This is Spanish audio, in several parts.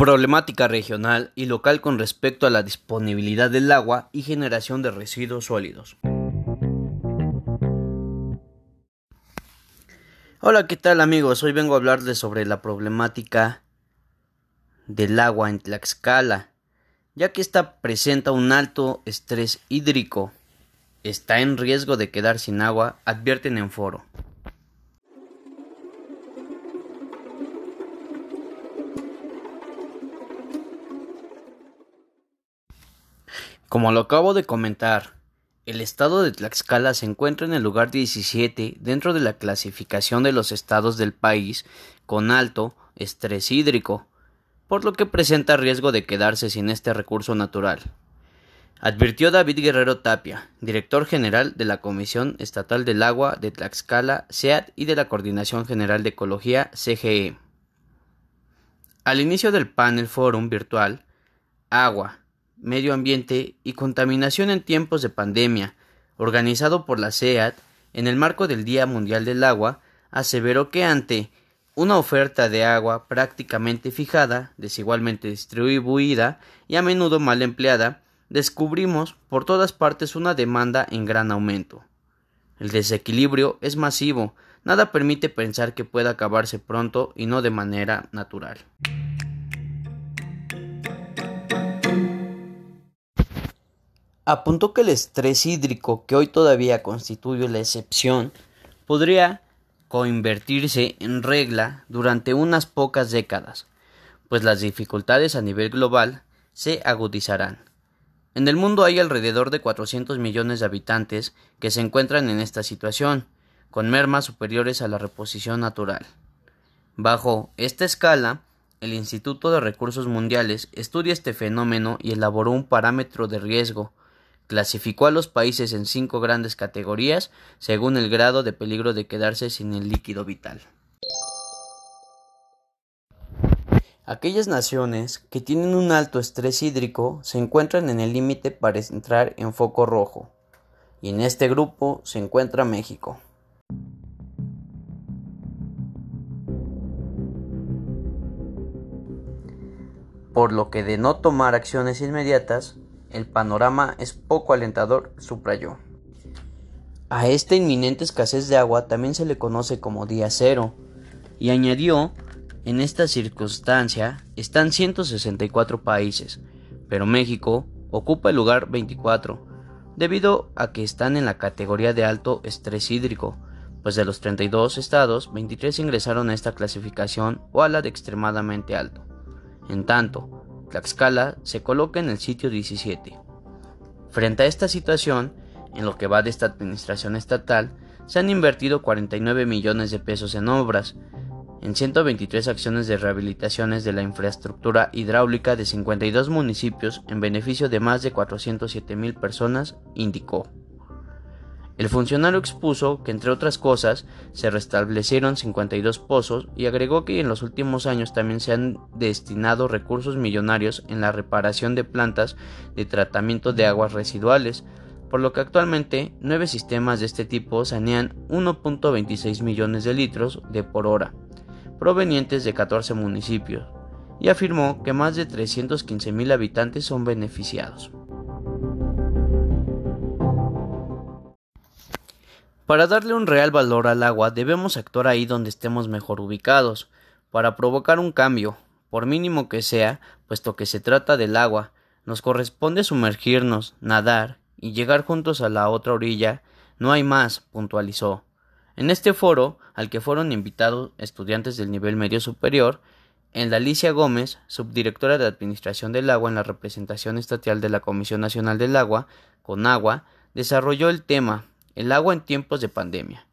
Problemática regional y local con respecto a la disponibilidad del agua y generación de residuos sólidos. Hola, ¿qué tal amigos? Hoy vengo a hablarles sobre la problemática del agua en Tlaxcala, ya que esta presenta un alto estrés hídrico. Está en riesgo de quedar sin agua, advierten en foro. Como lo acabo de comentar, el estado de Tlaxcala se encuentra en el lugar 17 dentro de la clasificación de los estados del país con alto estrés hídrico, por lo que presenta riesgo de quedarse sin este recurso natural. Advirtió David Guerrero Tapia, director general de la Comisión Estatal del Agua de Tlaxcala, SEAT y de la Coordinación General de Ecología, CGE. Al inicio del panel forum virtual, Agua, Medio Ambiente y Contaminación en tiempos de pandemia, organizado por la CEAT en el marco del Día Mundial del Agua, aseveró que ante una oferta de agua prácticamente fijada, desigualmente distribuida y a menudo mal empleada, descubrimos por todas partes una demanda en gran aumento. El desequilibrio es masivo, nada permite pensar que pueda acabarse pronto y no de manera natural. Apuntó que el estrés hídrico, que hoy todavía constituye la excepción, podría convertirse en regla durante unas pocas décadas, pues las dificultades a nivel global se agudizarán. En el mundo hay alrededor de 400 millones de habitantes que se encuentran en esta situación, con mermas superiores a la reposición natural. Bajo esta escala, el Instituto de Recursos Mundiales estudia este fenómeno y elaboró un parámetro de riesgo Clasificó a los países en cinco grandes categorías según el grado de peligro de quedarse sin el líquido vital. Aquellas naciones que tienen un alto estrés hídrico se encuentran en el límite para entrar en foco rojo, y en este grupo se encuentra México. Por lo que de no tomar acciones inmediatas, el panorama es poco alentador, subrayó. A esta inminente escasez de agua también se le conoce como día cero, y añadió, en esta circunstancia están 164 países, pero México ocupa el lugar 24, debido a que están en la categoría de alto estrés hídrico, pues de los 32 estados, 23 ingresaron a esta clasificación o a la de extremadamente alto. En tanto, Tlaxcala se coloca en el sitio 17. Frente a esta situación, en lo que va de esta administración estatal, se han invertido 49 millones de pesos en obras, en 123 acciones de rehabilitaciones de la infraestructura hidráulica de 52 municipios en beneficio de más de 407 mil personas, indicó. El funcionario expuso que, entre otras cosas, se restablecieron 52 pozos y agregó que en los últimos años también se han destinado recursos millonarios en la reparación de plantas de tratamiento de aguas residuales, por lo que actualmente nueve sistemas de este tipo sanean 1.26 millones de litros de por hora, provenientes de 14 municipios, y afirmó que más de 315 mil habitantes son beneficiados. Para darle un real valor al agua debemos actuar ahí donde estemos mejor ubicados, para provocar un cambio, por mínimo que sea, puesto que se trata del agua, nos corresponde sumergirnos, nadar y llegar juntos a la otra orilla, no hay más, puntualizó. En este foro, al que fueron invitados estudiantes del nivel medio superior, en Alicia Gómez, subdirectora de Administración del Agua en la representación estatal de la Comisión Nacional del Agua, con agua, desarrolló el tema el agua en tiempos de pandemia.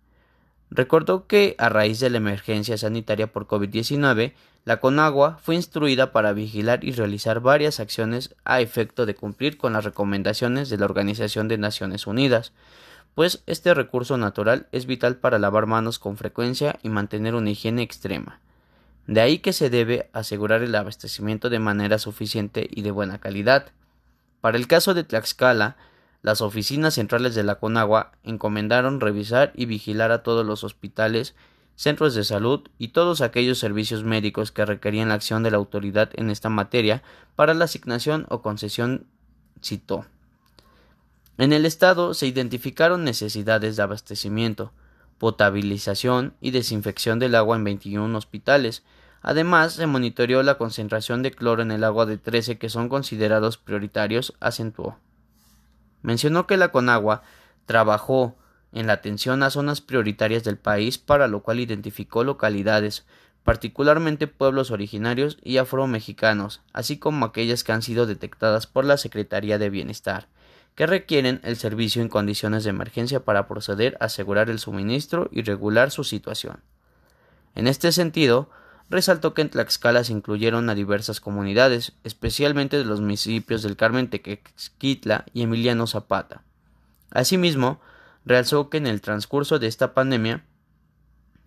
Recordó que, a raíz de la emergencia sanitaria por COVID-19, la Conagua fue instruida para vigilar y realizar varias acciones a efecto de cumplir con las recomendaciones de la Organización de Naciones Unidas, pues este recurso natural es vital para lavar manos con frecuencia y mantener una higiene extrema. De ahí que se debe asegurar el abastecimiento de manera suficiente y de buena calidad. Para el caso de Tlaxcala, las oficinas centrales de la Conagua encomendaron revisar y vigilar a todos los hospitales centros de salud y todos aquellos servicios médicos que requerían la acción de la autoridad en esta materia para la asignación o concesión citó. En el Estado se identificaron necesidades de abastecimiento, potabilización y desinfección del agua en 21 hospitales. Además, se monitoreó la concentración de cloro en el agua de 13 que son considerados prioritarios, acentuó. Mencionó que la Conagua trabajó en la atención a zonas prioritarias del país, para lo cual identificó localidades, particularmente pueblos originarios y afromexicanos, así como aquellas que han sido detectadas por la Secretaría de Bienestar, que requieren el servicio en condiciones de emergencia para proceder a asegurar el suministro y regular su situación. En este sentido, resaltó que en Tlaxcala se incluyeron a diversas comunidades, especialmente de los municipios del Carmen Tequesquitla y Emiliano Zapata. Asimismo, realzó que en el transcurso de esta pandemia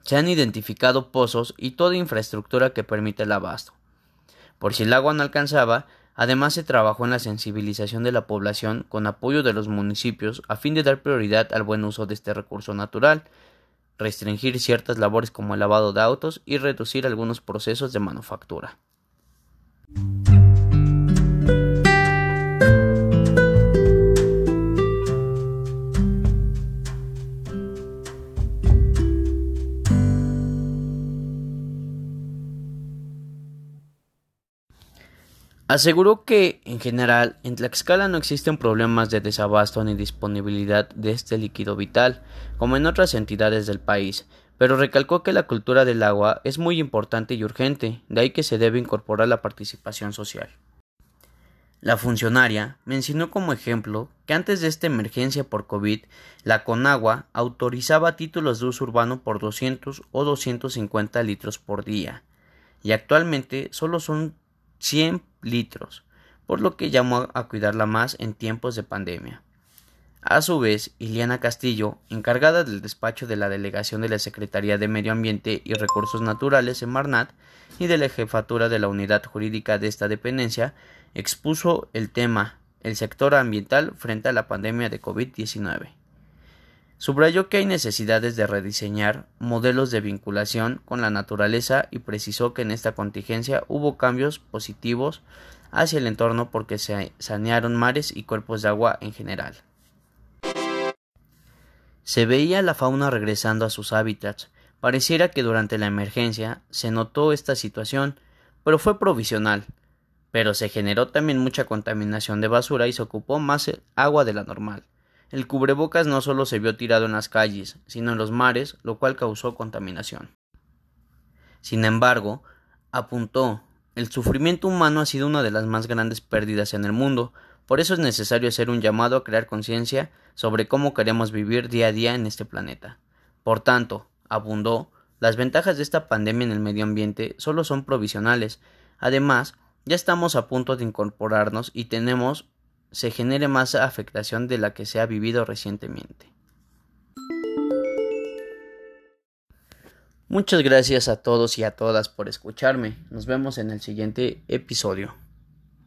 se han identificado pozos y toda infraestructura que permite el abasto. Por si el agua no alcanzaba, además se trabajó en la sensibilización de la población con apoyo de los municipios a fin de dar prioridad al buen uso de este recurso natural, restringir ciertas labores como el lavado de autos y reducir algunos procesos de manufactura. Aseguró que, en general, en Tlaxcala no existen problemas de desabasto ni disponibilidad de este líquido vital, como en otras entidades del país, pero recalcó que la cultura del agua es muy importante y urgente, de ahí que se debe incorporar la participación social. La funcionaria mencionó como ejemplo que antes de esta emergencia por COVID, la Conagua autorizaba títulos de uso urbano por 200 o 250 litros por día, y actualmente solo son 100 litros, por lo que llamó a cuidarla más en tiempos de pandemia. A su vez, Iliana Castillo, encargada del despacho de la delegación de la Secretaría de Medio Ambiente y Recursos Naturales en Marnat y de la jefatura de la unidad jurídica de esta dependencia, expuso el tema el sector ambiental frente a la pandemia de COVID-19. Subrayó que hay necesidades de rediseñar modelos de vinculación con la naturaleza y precisó que en esta contingencia hubo cambios positivos hacia el entorno porque se sanearon mares y cuerpos de agua en general. Se veía la fauna regresando a sus hábitats. Pareciera que durante la emergencia se notó esta situación, pero fue provisional. Pero se generó también mucha contaminación de basura y se ocupó más agua de la normal. El cubrebocas no solo se vio tirado en las calles, sino en los mares, lo cual causó contaminación. Sin embargo, apuntó, el sufrimiento humano ha sido una de las más grandes pérdidas en el mundo, por eso es necesario hacer un llamado a crear conciencia sobre cómo queremos vivir día a día en este planeta. Por tanto, abundó, las ventajas de esta pandemia en el medio ambiente solo son provisionales. Además, ya estamos a punto de incorporarnos y tenemos se genere más afectación de la que se ha vivido recientemente. Muchas gracias a todos y a todas por escucharme. Nos vemos en el siguiente episodio.